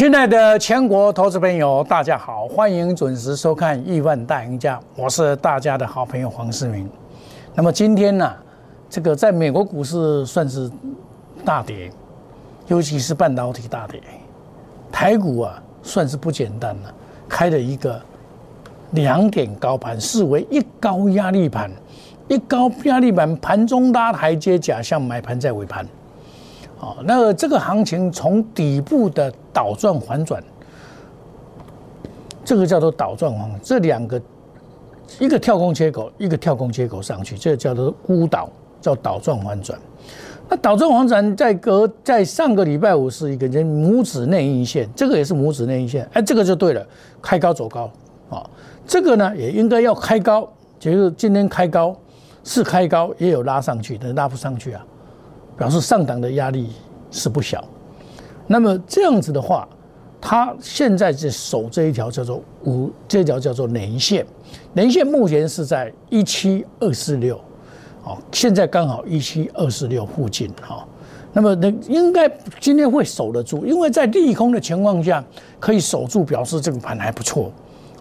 亲爱的全国投资朋友，大家好，欢迎准时收看《亿万大赢家》，我是大家的好朋友黄世明。那么今天呢，这个在美国股市算是大跌，尤其是半导体大跌。台股啊，算是不简单了，开了一个两点高盘，视为一高压力盘，一高压力盘盘中拉台阶，假象买盘在尾盘。哦，那这个行情从底部的倒转反转，这个叫做倒转反，这两个一个跳空缺口，一个跳空缺口上去，这个叫做孤岛，叫倒转反转。那倒转反转在隔在上个礼拜五是一个人拇指内阴线，这个也是拇指内阴线，哎，这个就对了，开高走高啊，这个呢也应该要开高，就是今天开高是开高，也有拉上去，但拉不上去啊。表示上档的压力是不小，那么这样子的话，它现在是守这一条叫做五，这条叫做年线，年线目前是在一七二四六，哦，现在刚好一七二四六附近哈，那么那应该今天会守得住，因为在利空的情况下可以守住，表示这个盘还不错，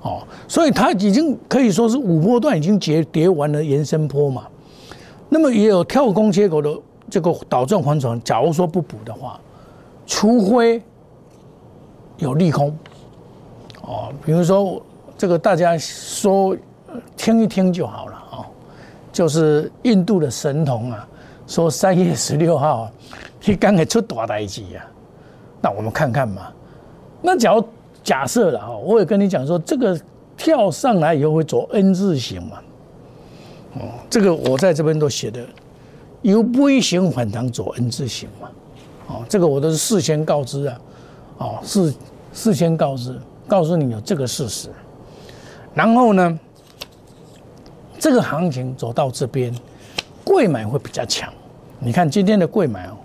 哦，所以它已经可以说是五波段已经结跌完了延伸坡嘛，那么也有跳空缺口的。这个倒正反转，假如说不补的话，除非有利空，哦，比如说这个大家说听一听就好了啊，就是印度的神童啊，说三月十六号他刚才出大代机啊，那我们看看嘛。那假如假设了哈，我也跟你讲说，这个跳上来以后会走 N 字形嘛，哦，这个我在这边都写的。由 V 型反弹走 N 字形嘛，哦，这个我都是事先告知啊，哦，事事先告知，告诉你有这个事实。然后呢，这个行情走到这边，贵买会比较强。你看今天的贵买哦，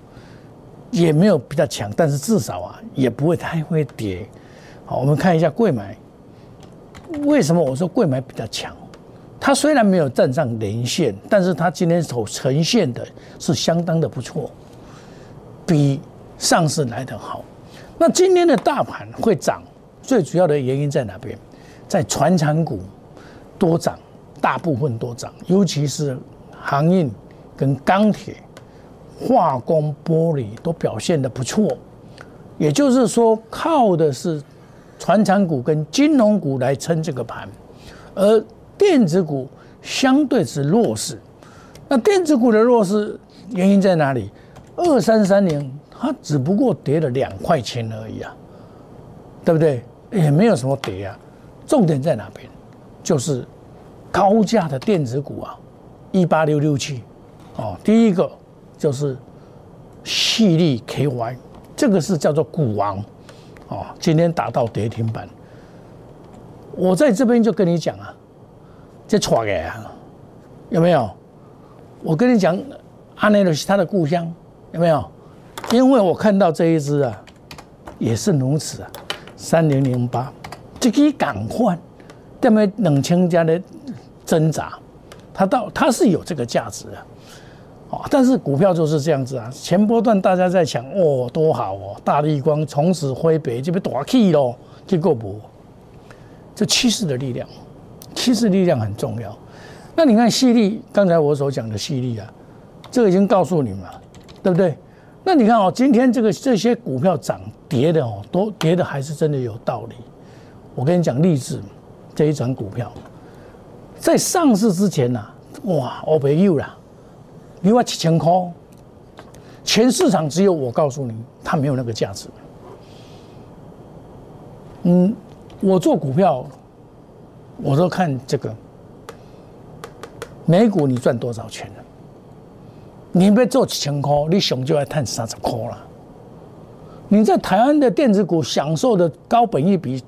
也没有比较强，但是至少啊，也不会太会跌。好，我们看一下贵买，为什么我说贵买比较强？它虽然没有站上连线，但是它今天所呈现的是相当的不错，比上次来的好。那今天的大盘会涨，最主要的原因在哪边？在船产股多涨，大部分多涨，尤其是航运跟钢铁、化工、玻璃都表现的不错。也就是说，靠的是船产股跟金融股来撑这个盘，而。电子股相对是弱势，那电子股的弱势原因在哪里？二三三零它只不过跌了两块钱而已啊，对不对？也没有什么跌啊。重点在哪边？就是高价的电子股啊，一八六六七哦，第一个就是细粒 KY，这个是叫做股王哦，今天打到跌停板。我在这边就跟你讲啊。这错的啊，有没有？我跟你讲，阿内罗是他的故乡，有没有？因为我看到这一只啊，也是如此啊，三零零八，这个赶快，这么冷清家的挣扎，它到它是有这个价值的，哦，但是股票就是这样子啊，前波段大家在抢哦，多好哦，大力光从此挥北就被打气喽，结果不，这趋势的力量。趋势力量很重要，那你看细粒，刚才我所讲的细粒啊，这已经告诉你们了，对不对？那你看哦，今天这个这些股票涨跌的哦，都跌的还是真的有道理。我跟你讲，励志这一转股票，在上市之前呐，哇，我没有了，你话七千块，全市场只有我告诉你，它没有那个价值。嗯，我做股票。我说看这个美股，你赚多少钱了？你别做几千块，你熊就要探三十块了。你在台湾的电子股享受的高本益比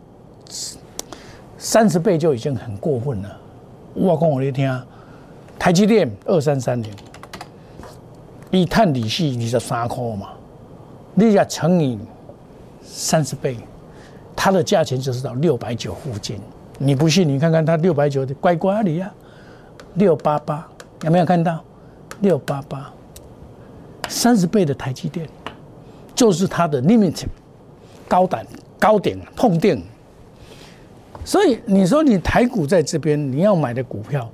三十倍就已经很过分了。我讲我你听，台积电二三三零，一探底息你就三块嘛，你要乘以三十倍，它的价钱就是到六百九附近。你不信？你看看它六百九的乖乖里呀，六八八有没有看到？六八八，三十倍的台积电，就是它的 limit 高档高点痛定。所以你说你台股在这边，你要买的股票，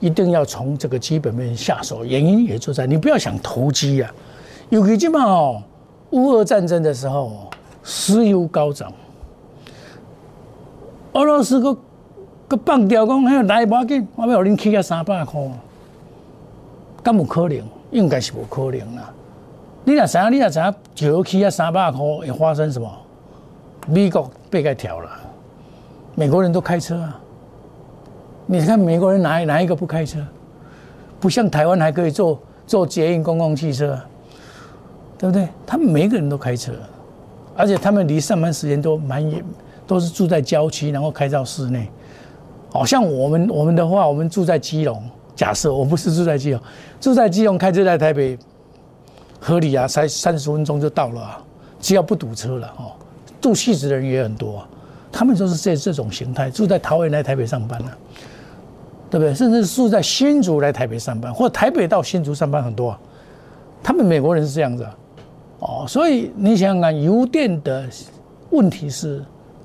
一定要从这个基本面下手。原因也就在你不要想投机啊，尤其嘛哦，乌俄战争的时候，石油高涨，俄罗斯个个放掉讲，哎，来不要紧，我要恁起啊三百块，敢有可能？应该是无可能啦。你若知影，你若知影，就起啊三百块会发生什么？美国被该调了。美国人都开车啊！你看美国人哪哪一个不开车？不像台湾还可以坐坐捷运公共汽车，对不对？他们每个人都开车，而且他们离上班时间都蛮远，都是住在郊区，然后开到室内。好像我们我们的话，我们住在基隆，假设我不是住在基隆，住在基隆开车在台北，合理啊，才三十分钟就到了啊，只要不堵车了哦。住戏子的人也很多。他们都是这这种形态，住在桃园来台北上班了，对不对？甚至住在新竹来台北上班，或台北到新竹上班很多。他们美国人是这样子，哦，所以你想想看，油电的问题是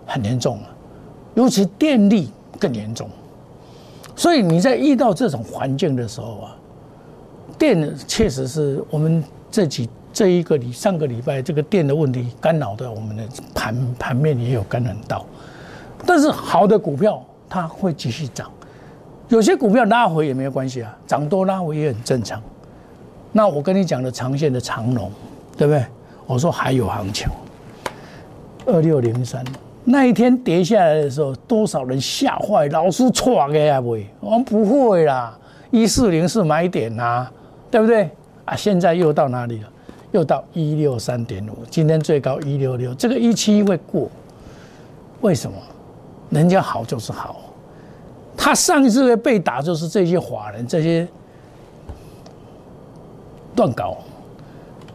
很严重了，尤其电力更严重。所以你在遇到这种环境的时候啊，电确实是我们这几。这一个礼上个礼拜，这个电的问题干扰的我们的盘盘面也有干扰到，但是好的股票它会继续涨，有些股票拉回也没有关系啊，涨多拉回也很正常。那我跟你讲的长线的长龙，对不对？我说还有行情，二六零三那一天跌下来的时候，多少人吓坏，老师错个呀不？我们不会啦，一四零是买点呐，对不对？啊，现在又到哪里了？又到一六三点五，今天最高一六六，这个一七会过？为什么？人家好就是好，他上一次会被打，就是这些华人这些断稿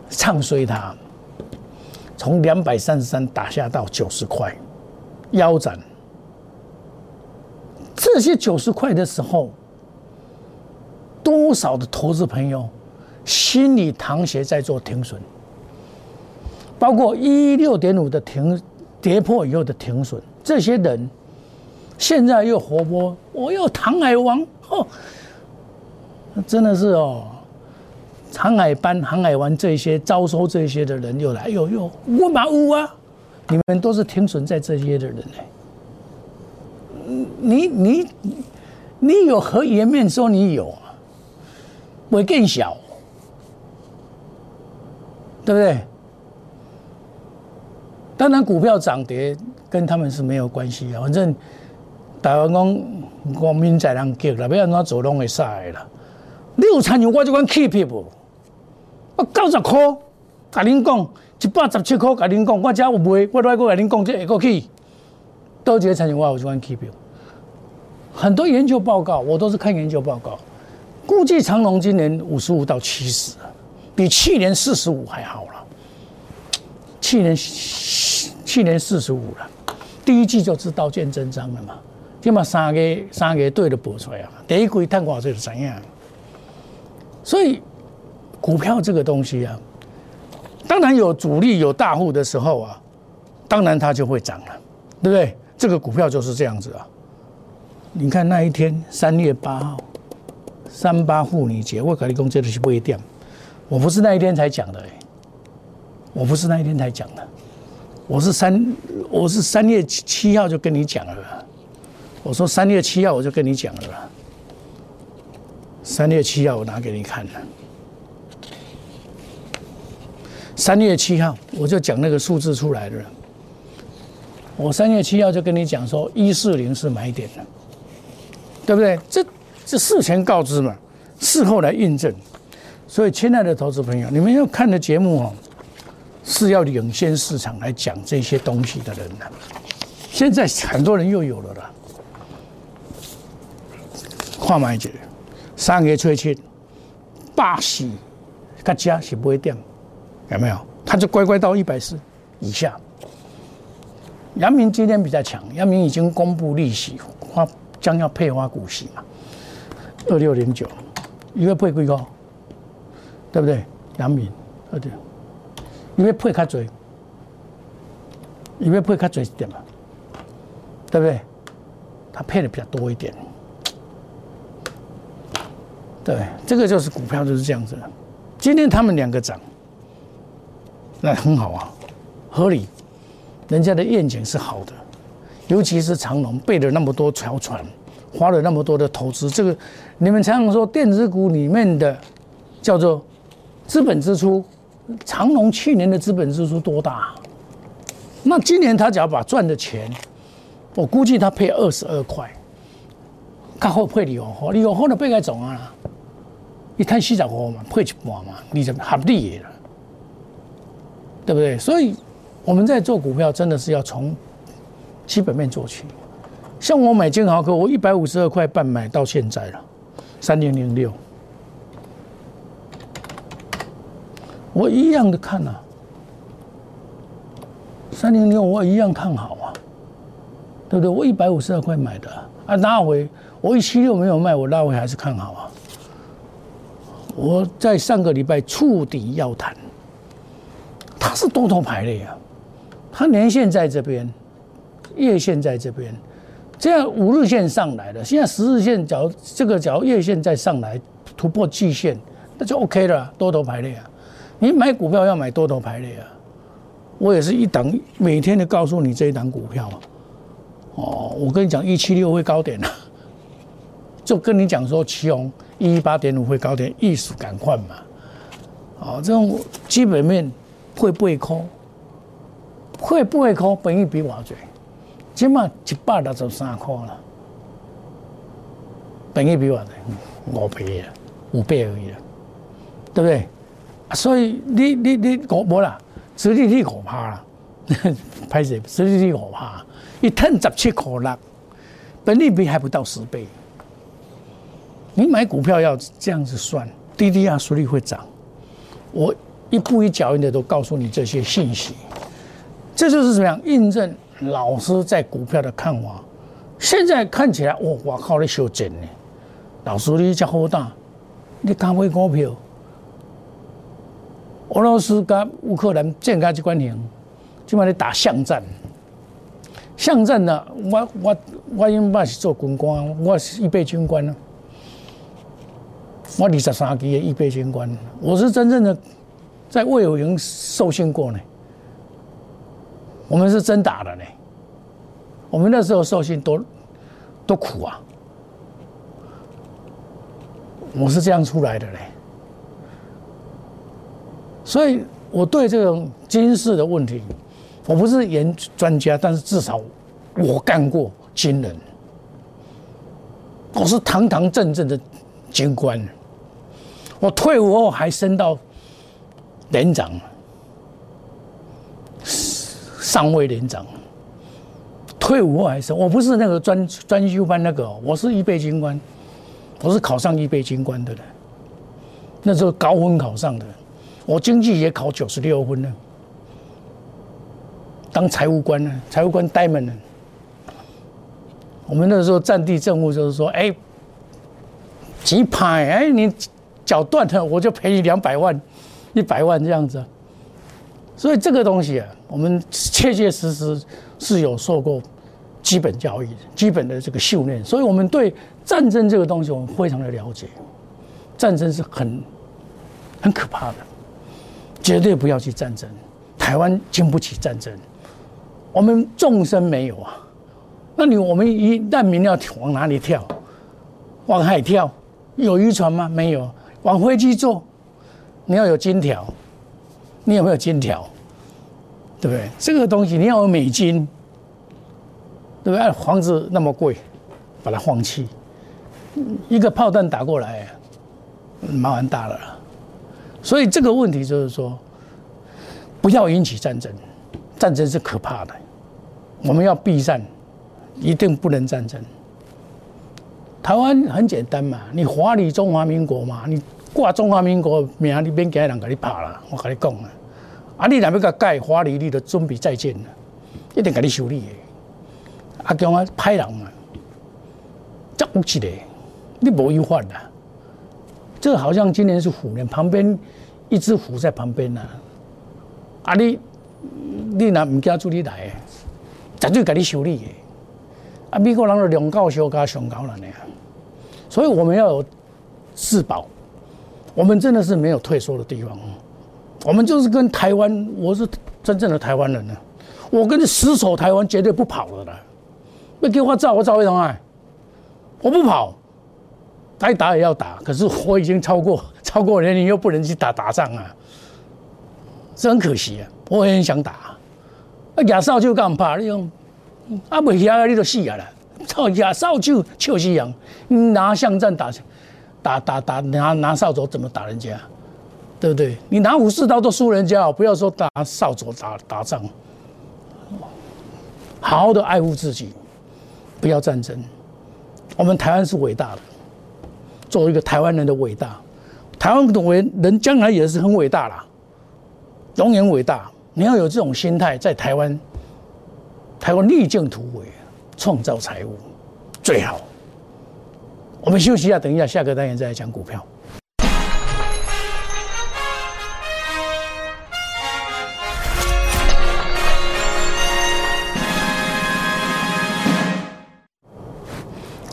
唱衰他，从两百三十三打下到九十块，腰斩。这些九十块的时候，多少的投资朋友？心理淌血在做停损，包括一六点五的停跌破以后的停损，这些人现在又活泼，我又唐海王哦，真的是哦，航海班、航海王这些招收这些的人又来，又又我马乌啊，你们都是停存在这些的人呢，你你你有何颜面说你有啊？会更小。对不对？当然，股票涨跌跟他们是没有关系啊。反正台湾讲国民在人急了，不要怎走拢会杀啦。你有参与我就管 keep 不？我九十块，甲恁讲一百十七块，甲恁讲我只有卖，我来个甲恁讲这会过去。都觉得参与我，我就管 keep。很多研究报告，我都是看研究报告，估计长隆今年五十五到七十。比去年四十五还好了，去年去年四十五了，第一季就知道见真章了嘛，起码三个三个对的播出来啊，第一季探瓜就是怎样，所以股票这个东西啊，当然有主力有大户的时候啊，当然它就会涨了，对不对？这个股票就是这样子啊，你看那一天三月八号，三八妇女节，我跟你讲这个是不一定。我不是那一天才讲的，我不是那一天才讲的，我是三我是三月七号就跟你讲了，我说三月七号我就跟你讲了，三月七号我拿给你看了，三月七号我就讲那个数字出来了，我三月七号就跟你讲说一四零是买点的，对不对？这这事前告知嘛，事后来印证。所以，亲爱的投资朋友，你们要看的节目哦，是要领先市场来讲这些东西的人呢。现在很多人又有了啦，看买者三个吹七，八喜，各家是不会掉，有没有？他就乖乖到一百四以下。阳明今天比较强，阳明已经公布利息，花将要配发股息嘛，二六零九，一个配几高？对不对？杨敏，对，因为配较多，因为配开嘴一点嘛，对不对？它配的比较多一点，对，这个就是股票就是这样子。今天他们两个涨，那很好啊，合理，人家的愿景是好的，尤其是长隆备了那么多条船，花了那么多的投资，这个你们常常说电子股里面的叫做资本支出，长隆去年的资本支出多大？那今年他只要把赚的钱。我估计他配二十二块，较好配二号，二号的配该总啊，一摊四十五嘛，配一半嘛，你就合理了，对不对？所以我们在做股票，真的是要从基本面做起。像我买金豪科，我一百五十二块半买到现在了，三零零六，我一样的看啊，三零六我一样看好啊。对不对？我一百五十二块买的啊，拉回我一七六没有卖，我拉回还是看好啊。我在上个礼拜触底要谈，是多头排列啊，它年线在这边，月线在这边，这样五日线上来了，现在十日线角这个角月线再上来突破季线，那就 OK 了，多头排列啊。你买股票要买多头排列啊，我也是一档每天的告诉你这一档股票啊。哦，我跟你讲，一七六会高点了，就跟你讲说，七红一一八点五会高点，艺术赶快嘛。哦，这种基本面会不会空？会不会空？本益比偌济？起码一百六十三块了，本益比偌济？五倍啊，五倍而已啊，对不对？所以你你你我无啦，实力你可怕了，拍摄实力你可怕。一吞十七块六，本利比还不到十倍。你买股票要这样子算，滴滴啊，实力会涨。我一步一脚印的都告诉你这些信息，这就是怎么样印证老师在股票的看法。现在看起来，哇我靠，你修正呢？老师你这好大，你敢买股票？俄罗斯跟乌克兰建开这关停，今晚你打巷战。巷战呢？我我我因爸是做军官，我是预备军官呢。我二十三级的预备军官，我是真正的在魏有营受训过呢。我们是真打的呢。我们那时候受训多多苦啊！我是这样出来的嘞。所以我对这种军事的问题。我不是研专家，但是至少我干过军人，我是堂堂正正的军官。我退伍后还升到连长，上尉连长。退伍后还是，我不是那个专专修班那个，我是预备军官，我是考上预备军官的人。那时候高分考上的，我经济也考九十六分呢。当财务官呢？财务官呆闷了。我们那时候战地政务就是说，哎，几排，哎，你脚断了，我就赔你两百万、一百万这样子。所以这个东西啊，我们切切实实是有受过基本教育、基本的这个训练，所以我们对战争这个东西我们非常的了解。战争是很很可怕的，绝对不要去战争。台湾经不起战争。我们众生没有啊，那你我们一难民要往哪里跳？往海跳？有渔船吗？没有。往飞机坐？你要有金条，你有没有金条？对不对？这个东西你要有美金，对不对？房子那么贵，把它放弃，一个炮弹打过来，麻烦大了。所以这个问题就是说，不要引起战争，战争是可怕的。我们要避战，一定不能战争。台湾很简单嘛，你华理中华民国嘛，你挂中华民国名，你免惊人甲你拍啦。我甲你讲啊，啊，你若要甲改华丽，你就准备再见了，一定甲你修理的。啊，叫我派人嘛，这有一个，你无有法的。这好像今年是虎年，旁边一只虎在旁边呢。啊，你你若唔惊助你来，绝对甲你修理的。啊，美国人的两高修加上高了呢，所以我们要有自保，我们真的是没有退缩的地方，我们就是跟台湾，我是真正的台湾人呢，我跟你死守台湾，绝对不跑了的。那给我照，我照为什么？我不跑，该打也要打，可是我已经超过 超过年龄，又不能去打打仗啊，是很可惜啊。我也很想打，啊亚少就干怕你用。啊，未晓你就死啊啦！操，亚少就笑死人，拿巷战打，打打打拿拿扫帚怎么打人家？对不对？你拿武士刀都输人家，不要说打扫帚打打仗。好好的爱护自己，不要战争。我们台湾是伟大的，作为一个台湾人的伟大，台湾的伟人将来也是很伟大啦，永远伟大。你要有这种心态，在台湾。台湾逆境突围，创造财富最好。我们休息一下，等一下下个单元再来讲股票。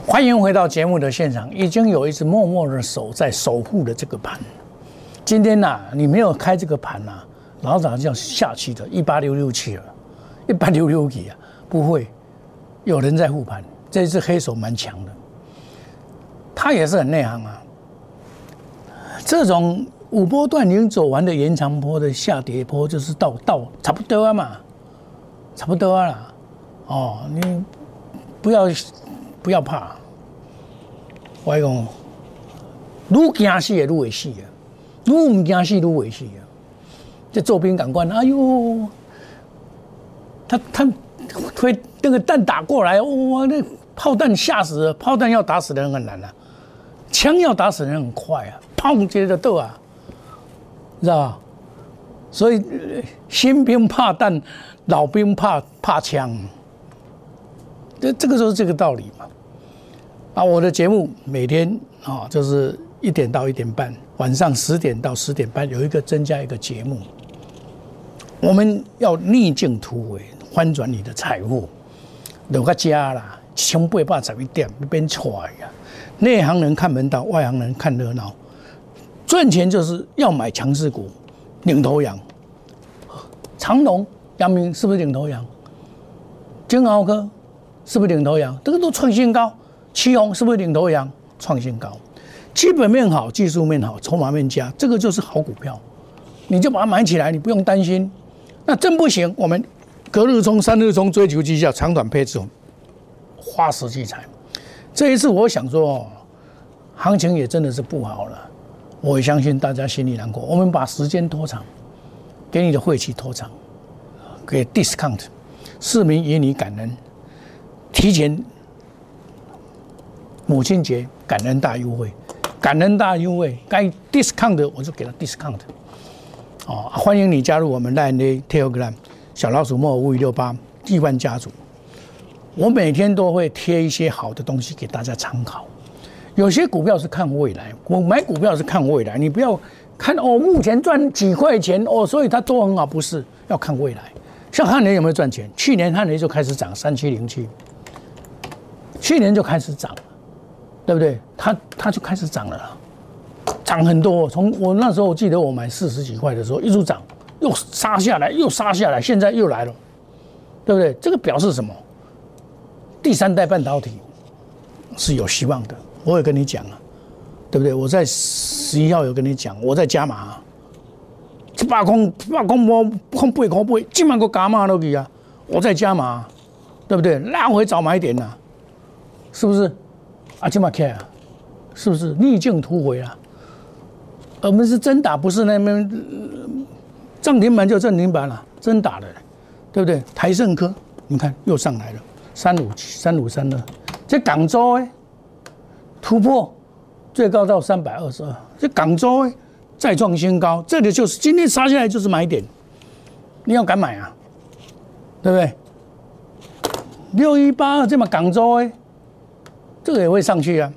欢迎回到节目的现场，已经有一只默默的手在守护的这个盘。今天呐，你没有开这个盘呐，老早就要下去的，一八六六七了，一八六六几啊？不会，有人在护盘。这只黑手蛮强的，他也是很内行啊。这种五波段已经走完的延长波的下跌波，就是到到差不多啊嘛，差不多啊。哦，你不要不要怕，我讲，愈惊死也愈会死啊，愈唔惊死愈会死啊。这周边感官，哎呦，他他。推那个弹打过来，哇！那炮弹吓死，炮弹要打死人很难啊，枪要打死人很快啊，砰接着斗啊，知道吧？所以新兵怕弹，老兵怕怕枪，这这个就是这个道理嘛。啊，我的节目每天啊，就是一点到一点半，晚上十点到十点半有一个增加一个节目，我们要逆境突围。翻转你的财富，留个家啦，千八百十一点变出来呀！内行人看门道，外行人看热闹。赚钱就是要买强势股，领头羊。长隆、阳明是不是领头羊？金豪科是不是领头羊？这个都创新高。旗宏是不是领头羊？创新高。基本面好，技术面好，筹码面佳，这个就是好股票。你就把它买起来，你不用担心。那真不行，我们。隔日冲、三日冲，追求绩效，长短配置，花时聚财。这一次，我想说，行情也真的是不好了。我也相信大家心里难过。我们把时间拖长，给你的晦气拖长，给 discount，市民以你感恩，提前母亲节感恩大优惠，感恩大优惠，该 discount 的我就给他 discount。哦，欢迎你加入我们 Line、Telegram。小老鼠莫五五六八亿万家族，我每天都会贴一些好的东西给大家参考。有些股票是看未来，我买股票是看未来，你不要看哦，目前赚几块钱哦，所以它都很好，不是要看未来。像汉雷有没有赚钱？去年汉雷就开始涨三七零七，去年就开始涨了，对不对？它它就开始涨了，涨很多。从我那时候我记得我买四十几块的时候，一直涨。又杀下来，又杀下来，现在又来了，对不对？这个表示什么？第三代半导体是有希望的。我也跟你讲了，对不对？我在十一号有跟你讲，我在加码，这八空八空波空八空倍，今晚个加码都去啊！我在加码，对不对？拉回早买点呐，是不是？啊，今晚开啊，是不是逆境突围啊？我们是真打，不是那边。涨停板就涨停板了，真打的，对不对？台盛科，你看又上来了，三五七三五三二，这港州哎，突破最高到三百二十二，这港州哎再创新高，这里就是今天杀下来就是买点，你要敢买啊，对不对？六一八二这么港州哎，这个也会上去啊，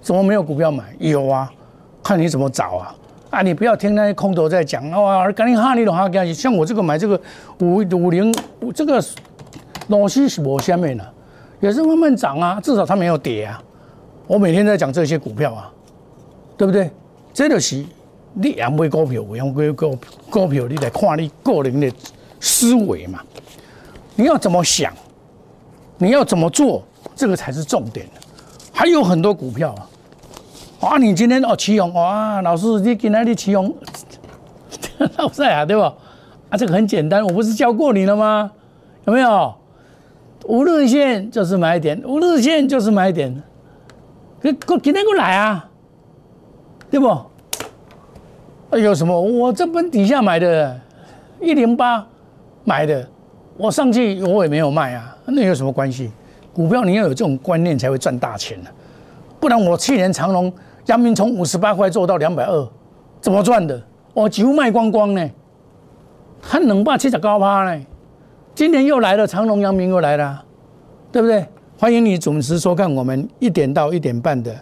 怎么没有股票买？有啊，看你怎么找啊。啊，你不要听那些空头在讲哦，赶紧哈你的哈干像我这个买这个五五零这个东西是我下面的，也是慢慢涨啊，至少它没有跌啊。我每天在讲这些股票啊，对不对？这就是你养买股票，养买股股票，你得看你个人的思维嘛。你要怎么想？你要怎么做？这个才是重点。还有很多股票啊。啊，你今天哦，启勇哇，老师你今天你启宏 老帅啊，对不？啊，这个很简单，我不是教过你了吗？有没有？五日线就是买点，五日线就是买点。给给今天过来啊，对不？有什么？我这本底下买的，一零八买的，我上去我也没有卖啊，那有什么关系？股票你要有这种观念才会赚大钱呢，不然我去年长隆。阳明从五十八块做到两百二，怎么赚的？我几乎卖光光呢，还能把七十高趴呢。今年又来了，长隆、阳明又来了，对不对？欢迎你准时收看我们一点到一点半的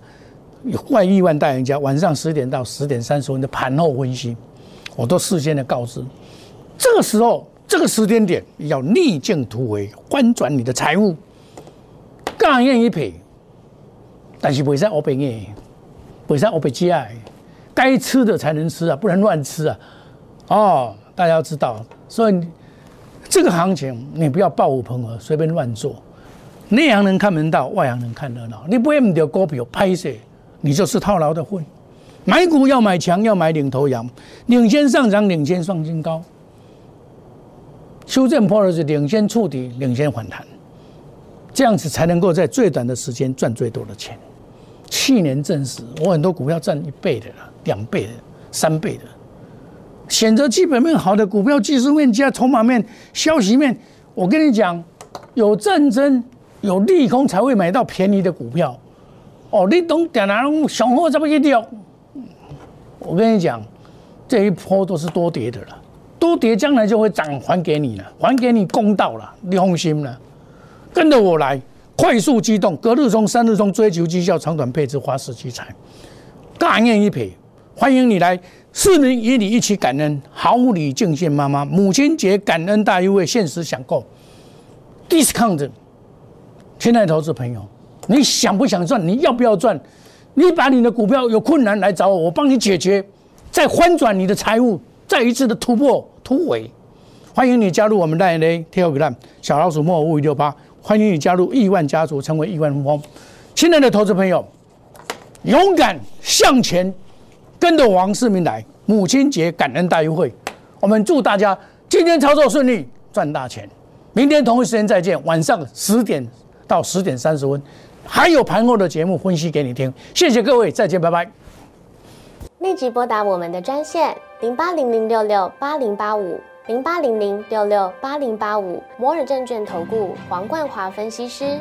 外亿万大赢家，晚上十点到十点三十分的盘后分析，我都事先的告知。这个时候，这个时间点要逆境突围，翻转你的财务，干愿一赔，但是未使我赔你。本身我被接爱，该吃的才能吃啊，不能乱吃啊！哦，大家要知道，所以这个行情你不要暴虎喷河，随便乱做。内行人看门道，外行人看热闹。你不会唔掉股票拍摄，你就是套牢的混。买股要买强，要买领头羊，领先上涨，领先创新高。修正破了是领先触底，领先反弹，这样子才能够在最短的时间赚最多的钱。去年证实，我很多股票赚一倍的了，两倍的，三倍的。选择基本面好的股票，技术面加筹码面、消息面，我跟你讲，有战争、有利空才会买到便宜的股票。哦，你懂点哪种雄厚这么一掉？我跟你讲，这一波都是多跌的了，多跌将来就会涨还给你了，还给你公道了，你放心了，跟着我来。快速机动，隔日冲、三日冲，追求绩效，长短配置，花式积财，大念一赔。欢迎你来，市民与你一起感恩，好礼敬献妈妈。母亲节感恩大优惠，限时享购，discount。亲爱的投资朋友，你想不想赚？你要不要赚？你把你的股票有困难来找我，我帮你解决，再翻转你的财务，再一次的突破突围。欢迎你加入我们大 A Telegram 小老鼠莫五五六八。欢迎你加入亿万家族，成为亿万富翁。亲爱的投资朋友，勇敢向前，跟着王世明来。母亲节感恩大优惠，我们祝大家今天操作顺利，赚大钱。明天同一时间再见，晚上十点到十点三十分，还有盘后的节目分析给你听。谢谢各位，再见，拜拜。立即拨打我们的专线零八零零六六八零八五。零八零零六六八零八五摩尔证券投顾黄冠华分析师，